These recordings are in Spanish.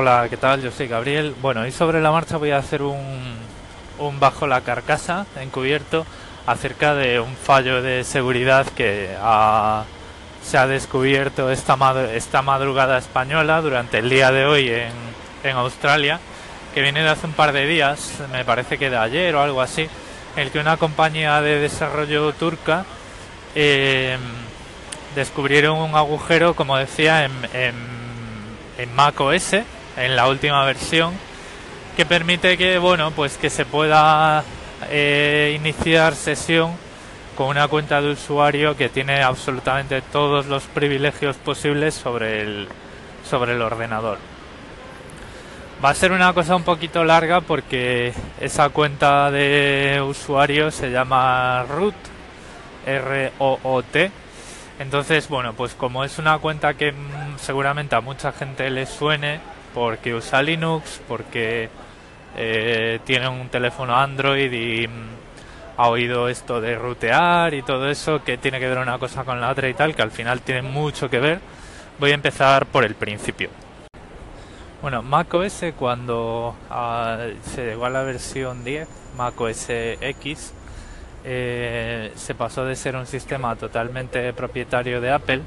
Hola, ¿qué tal? Yo soy Gabriel. Bueno, y sobre la marcha voy a hacer un, un bajo la carcasa encubierto acerca de un fallo de seguridad que se ha descubierto esta, esta madrugada española durante el día de hoy en, en Australia, que viene de hace un par de días, me parece que de ayer o algo así, en el que una compañía de desarrollo turca eh, descubrieron un agujero, como decía, en, en, en Mac OS en la última versión que permite que bueno pues que se pueda eh, iniciar sesión con una cuenta de usuario que tiene absolutamente todos los privilegios posibles sobre el sobre el ordenador. Va a ser una cosa un poquito larga porque esa cuenta de usuario se llama root r o o t. Entonces bueno pues como es una cuenta que mm, seguramente a mucha gente le suene porque usa Linux, porque eh, tiene un teléfono Android y mm, ha oído esto de rutear y todo eso, que tiene que ver una cosa con la otra y tal, que al final tiene mucho que ver. Voy a empezar por el principio. Bueno, macOS cuando ah, se llegó a la versión 10, macOS X, eh, se pasó de ser un sistema totalmente propietario de Apple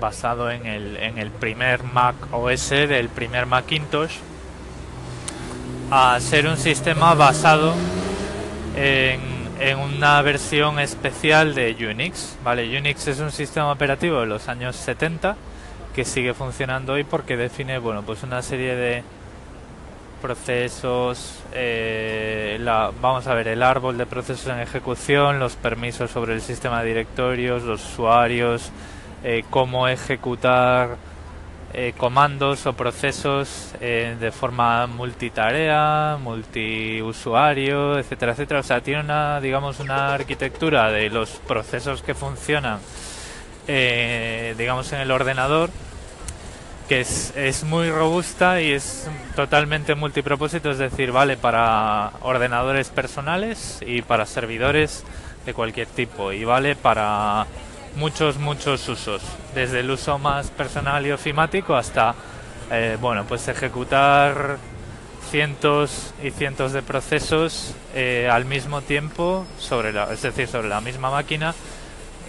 basado en el, en el primer Mac OS del primer Macintosh a ser un sistema basado en, en, una versión especial de Unix. Vale, Unix es un sistema operativo de los años 70 que sigue funcionando hoy porque define bueno pues una serie de procesos eh, la, vamos a ver el árbol de procesos en ejecución los permisos sobre el sistema de directorios los usuarios eh, cómo ejecutar eh, comandos o procesos eh, de forma multitarea, multiusuario, etcétera, etcétera. O sea, tiene una, digamos, una arquitectura de los procesos que funcionan, digamos, en el ordenador que es, es muy robusta y es totalmente multipropósito, es decir, vale para ordenadores personales y para servidores de cualquier tipo y vale para muchos, muchos usos, desde el uso más personal y ofimático hasta, eh, bueno, pues ejecutar cientos y cientos de procesos eh, al mismo tiempo, sobre la, es decir, sobre la misma máquina,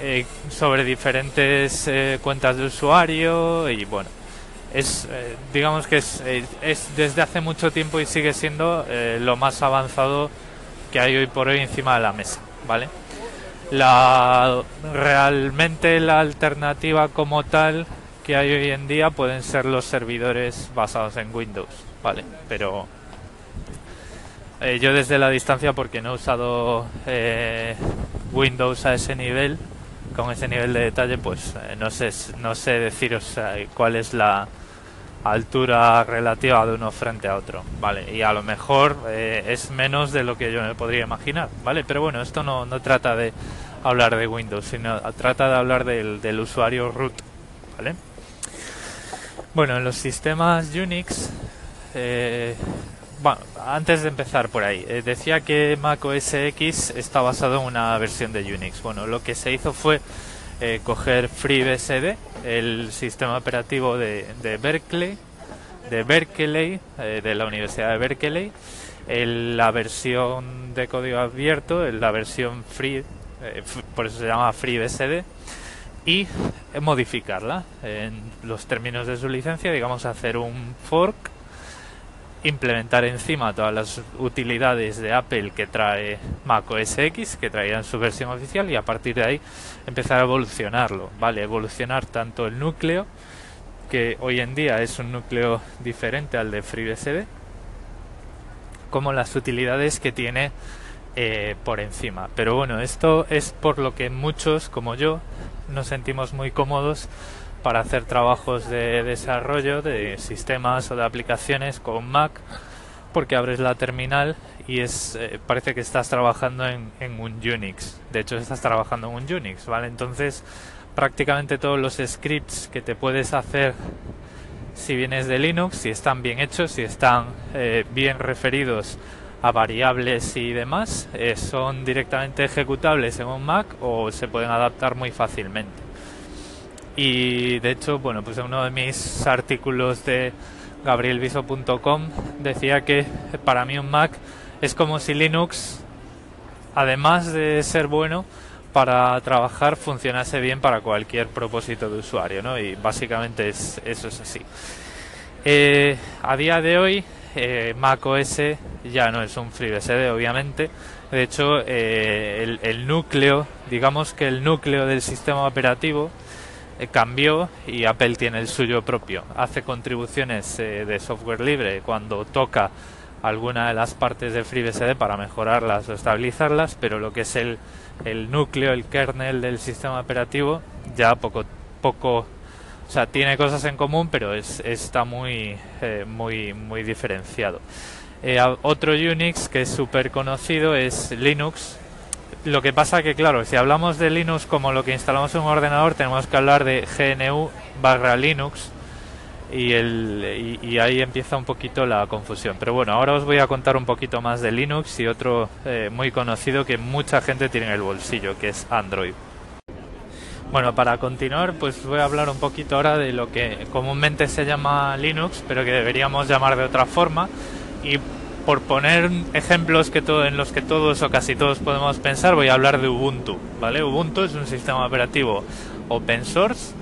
eh, sobre diferentes cuentas de usuario y bueno, es digamos que es, es, desde hace mucho tiempo y sigue siendo lo más avanzado que hay hoy por hoy encima de la mesa, ¿vale? La, realmente la alternativa como tal que hay hoy en día pueden ser los servidores basados en Windows, ¿vale? Pero eh, yo desde la distancia, porque no he usado eh, Windows a ese nivel, con ese nivel de detalle, pues eh, no sé no sé deciros cuál es la altura relativa de uno frente a otro, ¿vale? Y a lo mejor es menos de lo que yo me podría imaginar, ¿vale? Pero bueno, esto no, no trata de hablar de Windows, sino trata de hablar del, del usuario root, ¿vale? Bueno, en los sistemas Unix, eh, bueno, antes de empezar por ahí, eh, decía que Mac OS X está basado en una versión de Unix. Bueno, lo que se hizo fue eh, coger FreeBSD, el sistema operativo de, Berkeley, de Berkeley, de la Universidad de Berkeley, la versión de código abierto, la versión free eh, por eso se llama FreeBSD, y modificarla en los términos de su licencia, digamos hacer un fork, implementar encima todas las utilidades de Apple que trae Mac OS X, que traía en su versión oficial, y a partir de ahí empezar a evolucionarlo, ¿vale? Evolucionar tanto el núcleo, que hoy en día es un núcleo diferente al de FreeBSD, como las utilidades que tiene eh, por encima. Pero bueno, esto es por lo que muchos, como yo, nos sentimos muy cómodos para hacer trabajos de desarrollo de sistemas o de aplicaciones con Mac, porque abres la terminal y es eh, parece que estás trabajando en, un Unix. De hecho, estás trabajando en un Unix, ¿vale? Entonces, prácticamente todos los scripts que te puedes hacer si vienes de Linux, si están bien hechos, si están eh, bien referidos a variables y demás eh, son directamente ejecutables en un Mac o se pueden adaptar muy fácilmente. Y de hecho, bueno, pues en uno de mis artículos de gabrielviso.com, decía que para mí un Mac es como si Linux, además de ser bueno para trabajar, funcionase bien para cualquier propósito de usuario, ¿no? Y básicamente es, eso es así. Eh, a día de hoy, eh, Mac OS ya no es un FreeBSD, obviamente. De hecho, eh, el, núcleo, digamos que el núcleo del sistema operativo cambió y Apple tiene el suyo propio. Hace contribuciones de software libre cuando toca alguna de las partes de FreeBSD para mejorarlas o estabilizarlas, pero lo que es el, el núcleo, el kernel del sistema operativo, ya poco, poco o sea, tiene cosas en común, pero es, está muy, eh, muy, muy diferenciado. Eh, otro Unix que es súper conocido es Linux. Lo que pasa que, claro, si hablamos de Linux como lo que instalamos en un ordenador, tenemos que hablar de GNU barra Linux y, el, y, ahí empieza un poquito la confusión. Pero bueno, ahora os voy a contar un poquito más de Linux y otro eh, muy conocido que mucha gente tiene en el bolsillo, que es Android. Bueno, para continuar, pues voy a hablar un poquito ahora de lo que comúnmente se llama Linux, pero que deberíamos llamar de otra forma. Y por poner ejemplos que todo, en los que todos o casi todos podemos pensar, voy a hablar de Ubuntu. ¿vale? Ubuntu es un sistema operativo open source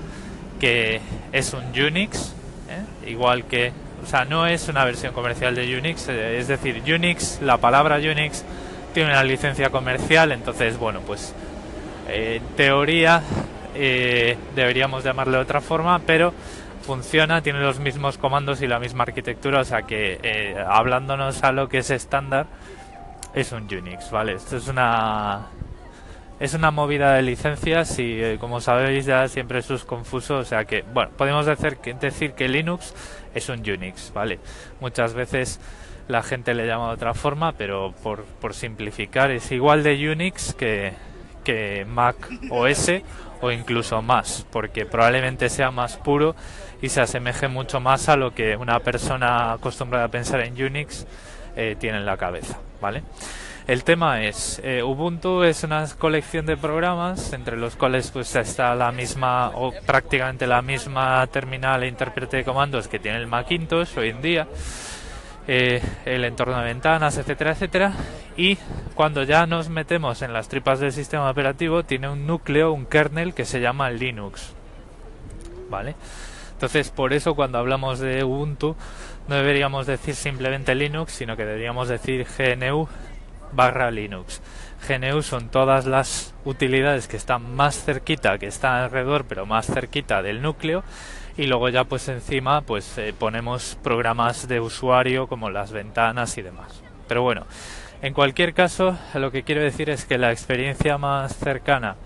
que es un Unix, ¿eh? igual que, o sea, no es una versión comercial de Unix, eh, es decir, Unix, la palabra Unix tiene una licencia comercial, entonces, bueno, pues en teoría eh, deberíamos llamarle de otra forma, pero funciona, tiene los mismos comandos y la misma arquitectura, o sea que eh, hablándonos a lo que es estándar, es un Unix, ¿vale? Esto es una es una movida de licencias y eh, como sabéis ya siempre eso es confuso, o sea que, bueno, podemos decir que, decir que Linux es un Unix, ¿vale? Muchas veces la gente le llama de otra forma, pero por, por simplificar es igual de Unix que, que Mac OS o incluso más, porque probablemente sea más puro y se asemeje mucho más a lo que una persona acostumbrada a pensar en Unix eh, tiene en la cabeza, ¿vale? El tema es, eh, Ubuntu es una colección de programas entre los cuales pues está la misma o prácticamente la misma terminal e intérprete de comandos que tiene el Macintosh hoy en día eh, el entorno de ventanas, etcétera, etcétera. Y cuando ya nos metemos en las tripas del sistema operativo, tiene un núcleo, un kernel que se llama Linux. ¿Vale? Entonces, por eso cuando hablamos de Ubuntu, no deberíamos decir simplemente Linux, sino que deberíamos decir GNU barra Linux. GNU son todas las utilidades que están más cerquita, que están alrededor, pero más cerquita del núcleo y luego ya pues encima pues eh, ponemos programas de usuario como las ventanas y demás. Pero bueno, en cualquier caso lo que quiero decir es que la experiencia más cercana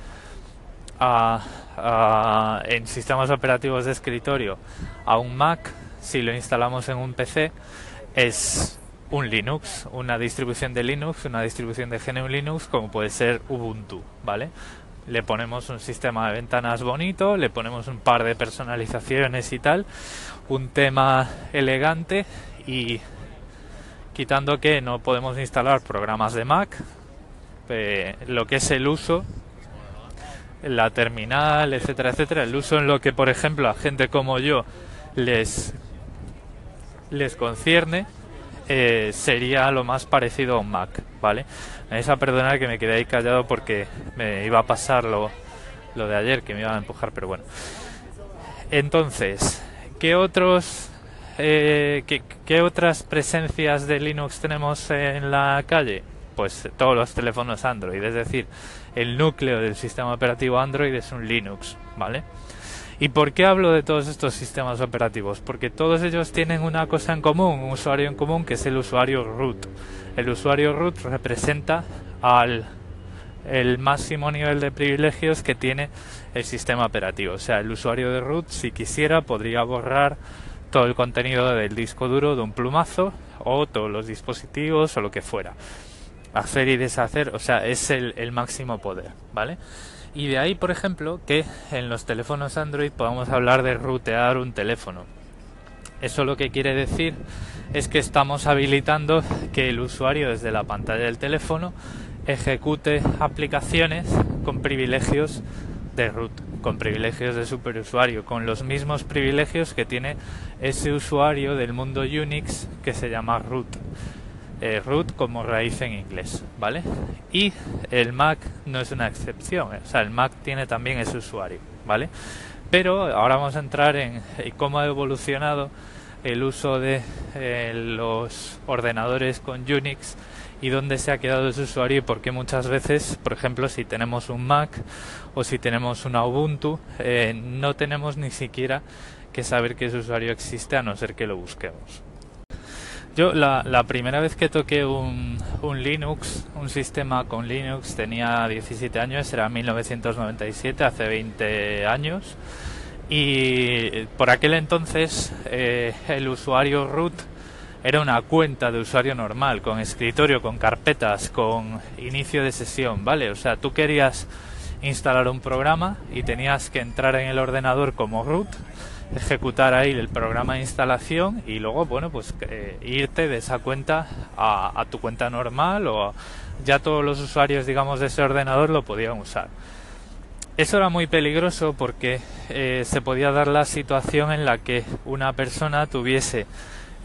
a, en sistemas operativos de escritorio a un Mac si lo instalamos en un PC es un Linux, una distribución de Linux, una distribución de GNU Linux como puede ser Ubuntu, ¿vale? Le ponemos un sistema de ventanas bonito, le ponemos un par de personalizaciones y tal, un tema elegante y quitando que no podemos instalar programas de Mac, eh, lo que es el uso, la terminal, etcétera, etcétera, el uso en lo que, por ejemplo, a gente como yo les, les concierne, eh, sería lo más parecido a un Mac, ¿vale? Me vais a perdonar que me quedé ahí callado porque me iba a pasar lo, de ayer, que me iba a empujar, pero bueno. Entonces, ¿qué otros eh, ¿qué, otras presencias de Linux tenemos en la calle? Pues todos los teléfonos Android, es decir, el núcleo del sistema operativo Android es un Linux, ¿vale? ¿Y por qué hablo de todos estos sistemas operativos? Porque todos ellos tienen una cosa en común, un usuario en común que es el usuario root. El usuario root representa al el máximo nivel de privilegios que tiene el sistema operativo. O sea, el usuario de root, si quisiera, podría borrar todo el contenido del disco duro de un plumazo o todos los dispositivos o lo que fuera. Hacer y deshacer, o sea, es el, el máximo poder, ¿vale? Y de ahí, por ejemplo, que en los teléfonos Android podamos hablar de rutear un teléfono. Eso lo que quiere decir es que estamos habilitando que el usuario desde la pantalla del teléfono ejecute aplicaciones con privilegios de root, con privilegios de superusuario, con los mismos privilegios que tiene ese usuario del mundo Unix que se llama root. Eh, root como raíz en inglés, ¿vale? Y el Mac no es una excepción, o sea, el Mac tiene también ese usuario, ¿vale? Pero ahora vamos a entrar en cómo ha evolucionado el uso de eh, los ordenadores con Unix y dónde se ha quedado ese usuario y por qué muchas veces, por ejemplo, si tenemos un Mac o si tenemos una Ubuntu, eh, no tenemos ni siquiera que saber que ese usuario existe a no ser que lo busquemos. Yo la, primera vez que toqué un, Linux, un sistema con Linux, tenía 17 años, era 1997, hace 20 años, y por aquel entonces eh, el usuario root era una cuenta de usuario normal, con escritorio, con carpetas, con inicio de sesión, ¿vale? O sea, tú querías instalar un programa y tenías que entrar en el ordenador como root ejecutar ahí el programa de instalación y luego, bueno, pues eh, irte de esa cuenta a, tu cuenta normal o ya todos los usuarios, digamos, de ese ordenador lo podían usar. Eso era muy peligroso porque eh, se podía dar la situación en la que una persona tuviese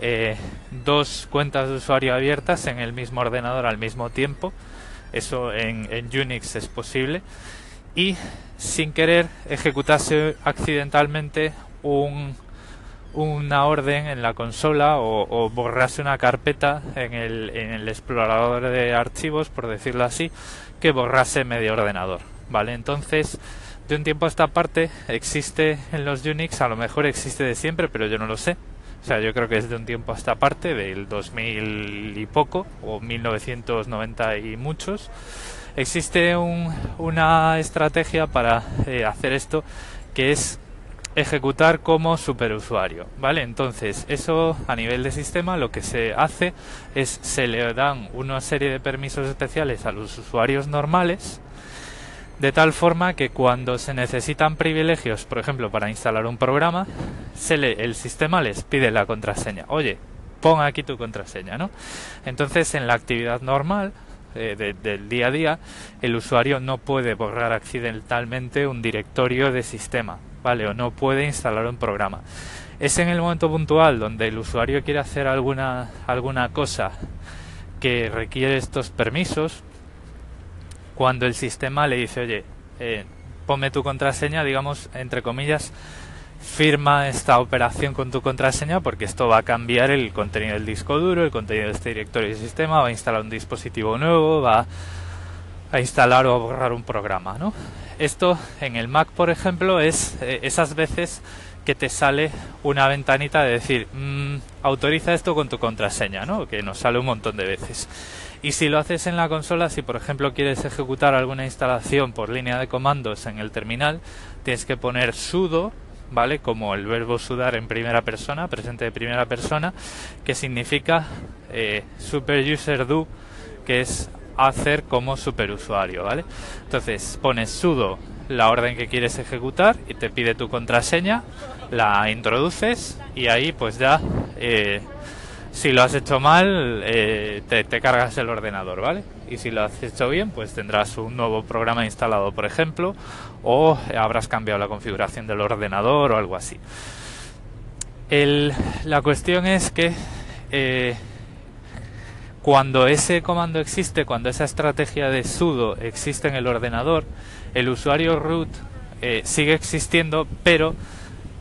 eh, dos cuentas de usuario abiertas en el mismo ordenador al mismo tiempo. Eso en, Unix es posible. Y sin querer ejecutase accidentalmente un, una orden en la consola o, borrase una carpeta en el, en el explorador de archivos, por decirlo así, que borrase medio ordenador. ¿Vale? Entonces, de un tiempo a esta parte existe en los Unix, a lo mejor existe de siempre, pero yo no lo sé. O sea, yo creo que es de un tiempo a esta parte, del 2000 y poco, o 1990 y muchos. Existe un, una estrategia para eh, hacer esto que es ejecutar como superusuario, ¿vale? Entonces, eso a nivel de sistema lo que se hace es se le dan una serie de permisos especiales a los usuarios normales de tal forma que cuando se necesitan privilegios, por ejemplo, para instalar un programa, se le, el sistema les pide la contraseña. Oye, pon aquí tu contraseña, ¿no? Entonces, en la actividad normal eh, del día a día, el usuario no puede borrar accidentalmente un directorio de sistema ¿vale? O no puede instalar un programa. Es en el momento puntual donde el usuario quiere hacer alguna, alguna cosa que requiere estos permisos, cuando el sistema le dice, oye, eh, ponme tu contraseña, digamos, entre comillas, firma esta operación con tu contraseña porque esto va a cambiar el contenido del disco duro, el contenido de este directorio de sistema, va a instalar un dispositivo nuevo, va a instalar o a borrar un programa, ¿no? Esto en el Mac, por ejemplo, es eh, esas veces que te sale una ventanita de decir, mm, autoriza esto con tu contraseña, ¿no? Que nos sale un montón de veces. Y si lo haces en la consola, si por ejemplo quieres ejecutar alguna instalación por línea de comandos en el terminal, tienes que poner sudo, ¿vale? Como el verbo sudar en primera persona, presente de primera persona, que significa eh, super user do, que es hacer como superusuario, ¿vale? Entonces pones sudo la orden que quieres ejecutar y te pide tu contraseña, la introduces y ahí pues ya eh, si lo has hecho mal eh, te, cargas el ordenador, ¿vale? Y si lo has hecho bien pues tendrás un nuevo programa instalado, por ejemplo, o habrás cambiado la configuración del ordenador o algo así. El, la cuestión es que eh, cuando ese comando existe, cuando esa estrategia de sudo existe en el ordenador, el usuario root eh, sigue existiendo, pero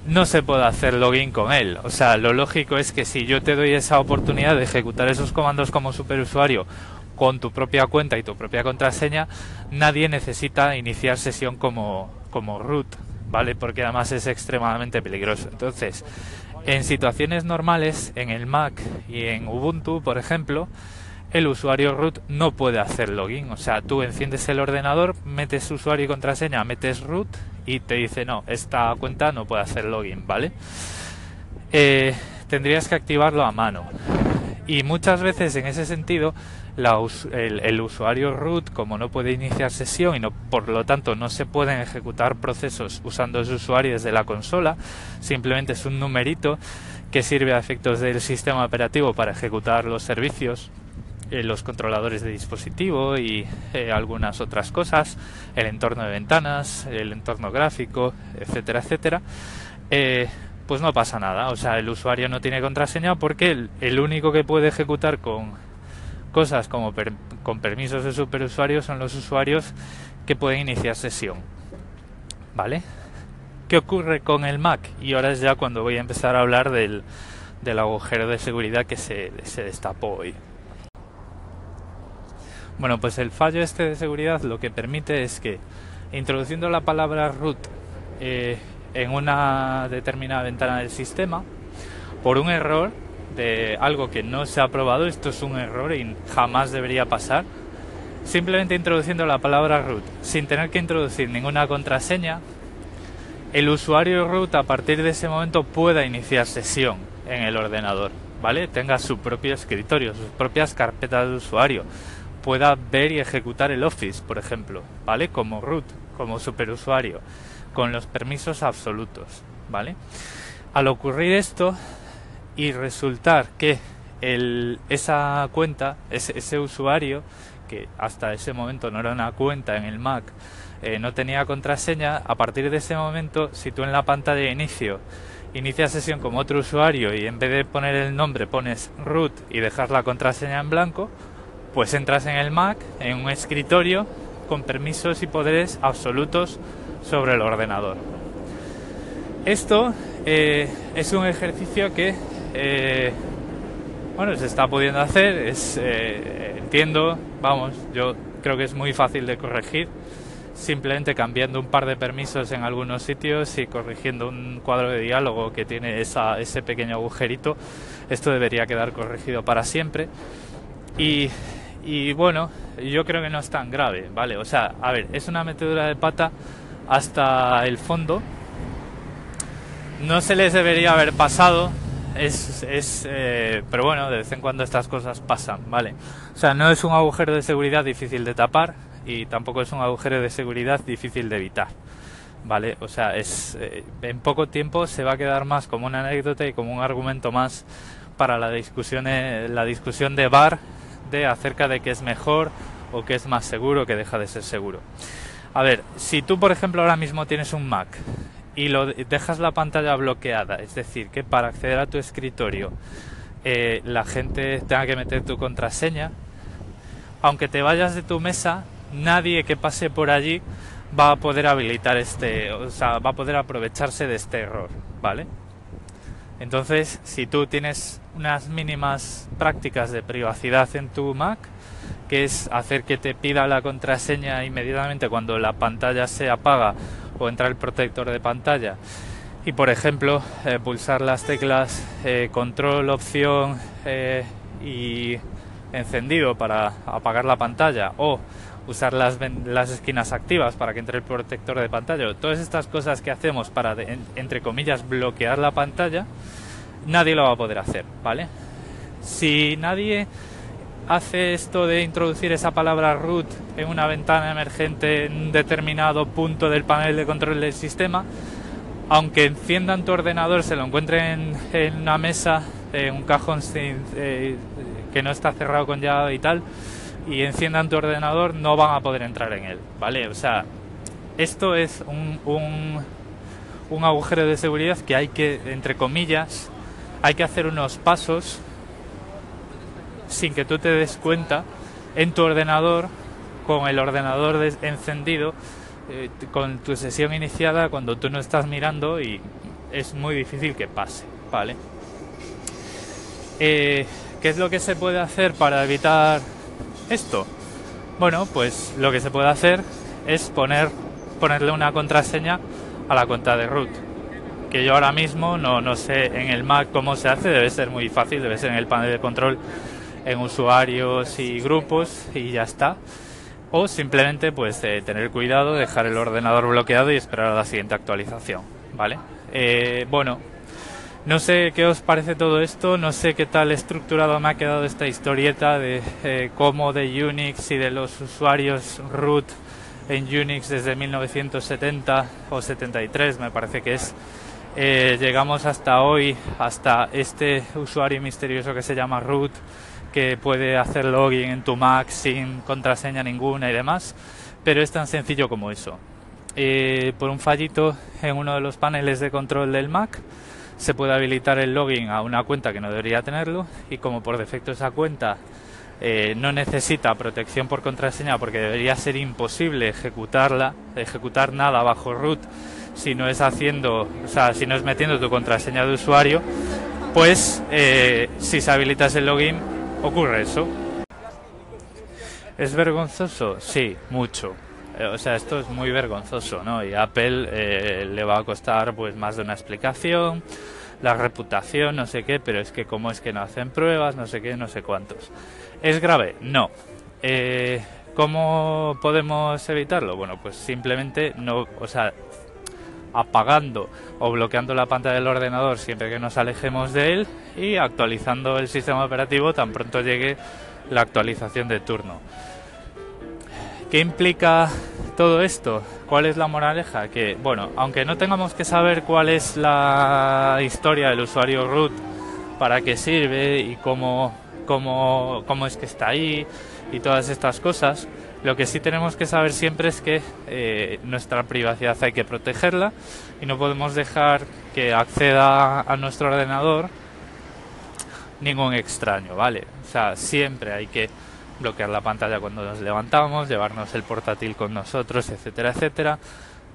no se puede hacer login con él. O sea, lo lógico es que si yo te doy esa oportunidad de ejecutar esos comandos como superusuario con tu propia cuenta y tu propia contraseña, nadie necesita iniciar sesión como, como root, ¿vale? Porque además es extremadamente peligroso. Entonces, en situaciones normales, en el Mac y en Ubuntu, por ejemplo, el usuario root no puede hacer login. O sea, tú enciendes el ordenador, metes usuario y contraseña, metes root y te dice no, esta cuenta no puede hacer login, ¿vale? Eh, tendrías que activarlo a mano. Y muchas veces en ese sentido, el, usuario root, como no puede iniciar sesión y no, por lo tanto no se pueden ejecutar procesos usando ese usuario desde la consola, simplemente es un numerito que sirve a efectos del sistema operativo para ejecutar los servicios eh, los controladores de dispositivo y eh, algunas otras cosas, el entorno de ventanas, el entorno gráfico, etcétera, etcétera, eh, pues no pasa nada. O sea, el usuario no tiene contraseña porque el, único que puede ejecutar con cosas como con permisos de superusuario son los usuarios que pueden iniciar sesión. ¿Vale? ¿Qué ocurre con el Mac? Y ahora es ya cuando voy a empezar a hablar del, del agujero de seguridad que se, se destapó hoy. Bueno, pues el fallo este de seguridad lo que permite es que introduciendo la palabra root eh, en una determinada ventana del sistema, por un error algo que no se ha probado, esto es un error y jamás debería pasar, simplemente introduciendo la palabra root sin tener que introducir ninguna contraseña, el usuario root a partir de ese momento pueda iniciar sesión en el ordenador, ¿vale? Tenga su propio escritorio, sus propias carpetas de usuario pueda ver y ejecutar el Office, por ejemplo, ¿vale? Como root, como superusuario, con los permisos absolutos, ¿vale? Al ocurrir esto y resultar que el, esa cuenta, ese, ese, usuario, que hasta ese momento no era una cuenta en el Mac, eh, no tenía contraseña, a partir de ese momento, si tú en la pantalla de inicio inicias sesión como otro usuario y en vez de poner el nombre pones root y dejas la contraseña en blanco, pues entras en el Mac, en un escritorio, con permisos y poderes absolutos sobre el ordenador. Esto eh, es un ejercicio que, eh, bueno, se está pudiendo hacer, eh, entiendo, vamos, yo creo que es muy fácil de corregir, simplemente cambiando un par de permisos en algunos sitios y corrigiendo un cuadro de diálogo que tiene ese pequeño agujerito, esto debería quedar corregido para siempre. Y y bueno, yo creo que no es tan grave, ¿vale? O sea, a ver, es una metedura de pata hasta el fondo. No se les debería haber pasado, es, es eh, pero bueno, de vez en cuando estas cosas pasan, ¿vale? O sea, no es un agujero de seguridad difícil de tapar y tampoco es un agujero de seguridad difícil de evitar, ¿vale? O sea, es eh, en poco tiempo se va a quedar más como una anécdota y como un argumento más para la discusión, eh, la discusión de bar de acerca de qué es mejor o qué es más seguro, que deja de ser seguro. A ver, si tú por ejemplo ahora mismo tienes un Mac y lo dejas la pantalla bloqueada, es decir, que para acceder a tu escritorio eh, la gente tenga que meter tu contraseña, aunque te vayas de tu mesa, nadie que pase por allí va a poder habilitar este, o sea, va a poder aprovecharse de este error, ¿vale? Entonces, si tú tienes unas mínimas prácticas de privacidad en tu Mac, que es hacer que te pida la contraseña inmediatamente cuando la pantalla se apaga o entra el protector de pantalla, y por ejemplo, eh, pulsar las teclas eh, control, opción eh, y encendido para apagar la pantalla o usar las, las esquinas activas para que entre el protector de pantalla, todas estas cosas que hacemos para, entre comillas, bloquear la pantalla, nadie lo va a poder hacer, ¿vale? Si nadie hace esto de introducir esa palabra root en una ventana emergente en un determinado punto del panel de control del sistema, aunque enciendan tu ordenador, se lo encuentren en, una mesa, en un cajón eh, que no está cerrado con llave y tal, y enciendan tu ordenador, no van a poder entrar en él, ¿vale? O sea, esto es un, un, un agujero de seguridad que hay que, entre comillas, hay que hacer unos pasos sin que tú te des cuenta en tu ordenador, con el ordenador encendido, eh, con tu sesión iniciada cuando tú no estás mirando y es muy difícil que pase, ¿vale? Eh, ¿Qué es lo que se puede hacer para evitar esto? Bueno, pues lo que se puede hacer es poner, ponerle una contraseña a la cuenta de root. Que yo ahora mismo no, no sé en el Mac cómo se hace, debe ser muy fácil, debe ser en el panel de control en usuarios y grupos y ya está. O simplemente pues eh, tener cuidado, dejar el ordenador bloqueado y esperar a la siguiente actualización, ¿vale? Eh, bueno, no sé qué os parece todo esto, no sé qué tal estructurado me ha quedado esta historieta de eh, cómo de Unix y de los usuarios root en Unix desde 1970 o 73 me parece que es. Eh, llegamos hasta hoy, hasta este usuario misterioso que se llama root, que puede hacer login en tu Mac sin contraseña ninguna y demás, pero es tan sencillo como eso. Eh, por un fallito en uno de los paneles de control del Mac se puede habilitar el login a una cuenta que no debería tenerlo y como por defecto esa cuenta eh, no necesita protección por contraseña porque debería ser imposible ejecutarla, ejecutar nada bajo root si no es haciendo, o sea, si no es metiendo tu contraseña de usuario, pues eh, si se habilitas el login ocurre eso. ¿Es vergonzoso? Sí, mucho. Eh, o sea, esto es muy vergonzoso, ¿no? Y Apple eh, le va a costar pues más de una explicación, la reputación, no sé qué, pero es que cómo es que no hacen pruebas, no sé qué, no sé cuántos. ¿Es grave? No. Eh, ¿Cómo podemos evitarlo? Bueno, pues simplemente no, o sea, apagando o bloqueando la pantalla del ordenador siempre que nos alejemos de él y actualizando el sistema operativo tan pronto llegue la actualización de turno. ¿Qué implica todo esto? ¿Cuál es la moraleja? Que, bueno, aunque no tengamos que saber cuál es la historia del usuario root, para qué sirve y cómo, cómo, cómo es que está ahí y todas estas cosas, lo que sí tenemos que saber siempre es que eh, nuestra privacidad hay que protegerla y no podemos dejar que acceda a nuestro ordenador ningún extraño, ¿vale? O sea, siempre hay que bloquear la pantalla cuando nos levantamos, llevarnos el portátil con nosotros, etcétera, etcétera,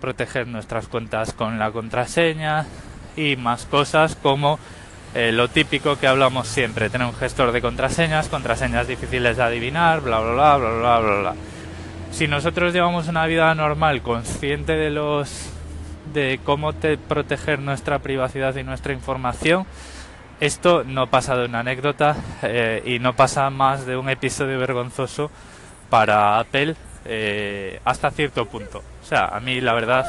proteger nuestras cuentas con la contraseña y más cosas como eh, lo típico que hablamos siempre, tener un gestor de contraseñas, contraseñas difíciles de adivinar, bla, bla, bla, bla, bla, bla, bla. Si nosotros llevamos una vida normal, consciente de los de cómo te proteger nuestra privacidad y nuestra información, esto no pasa de una anécdota eh, y no pasa más de un episodio vergonzoso para Apple eh, hasta cierto punto. O sea, a mí la verdad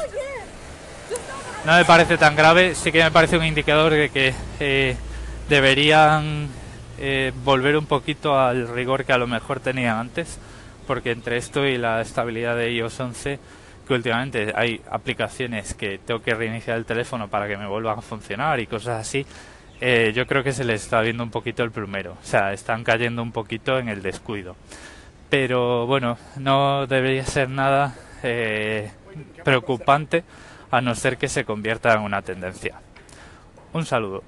no me parece tan grave, sí que me parece un indicador de que eh, deberían volver un poquito al rigor que a lo mejor tenían antes, porque entre esto y la estabilidad de iOS 11 que últimamente hay aplicaciones que tengo que reiniciar el teléfono para que me vuelvan a funcionar y cosas así, eh, yo creo que se les está viendo un poquito el plumero. O sea, están cayendo un poquito en el descuido. Pero bueno, no debería ser nada eh, preocupante a no ser que se convierta en una tendencia. Un saludo.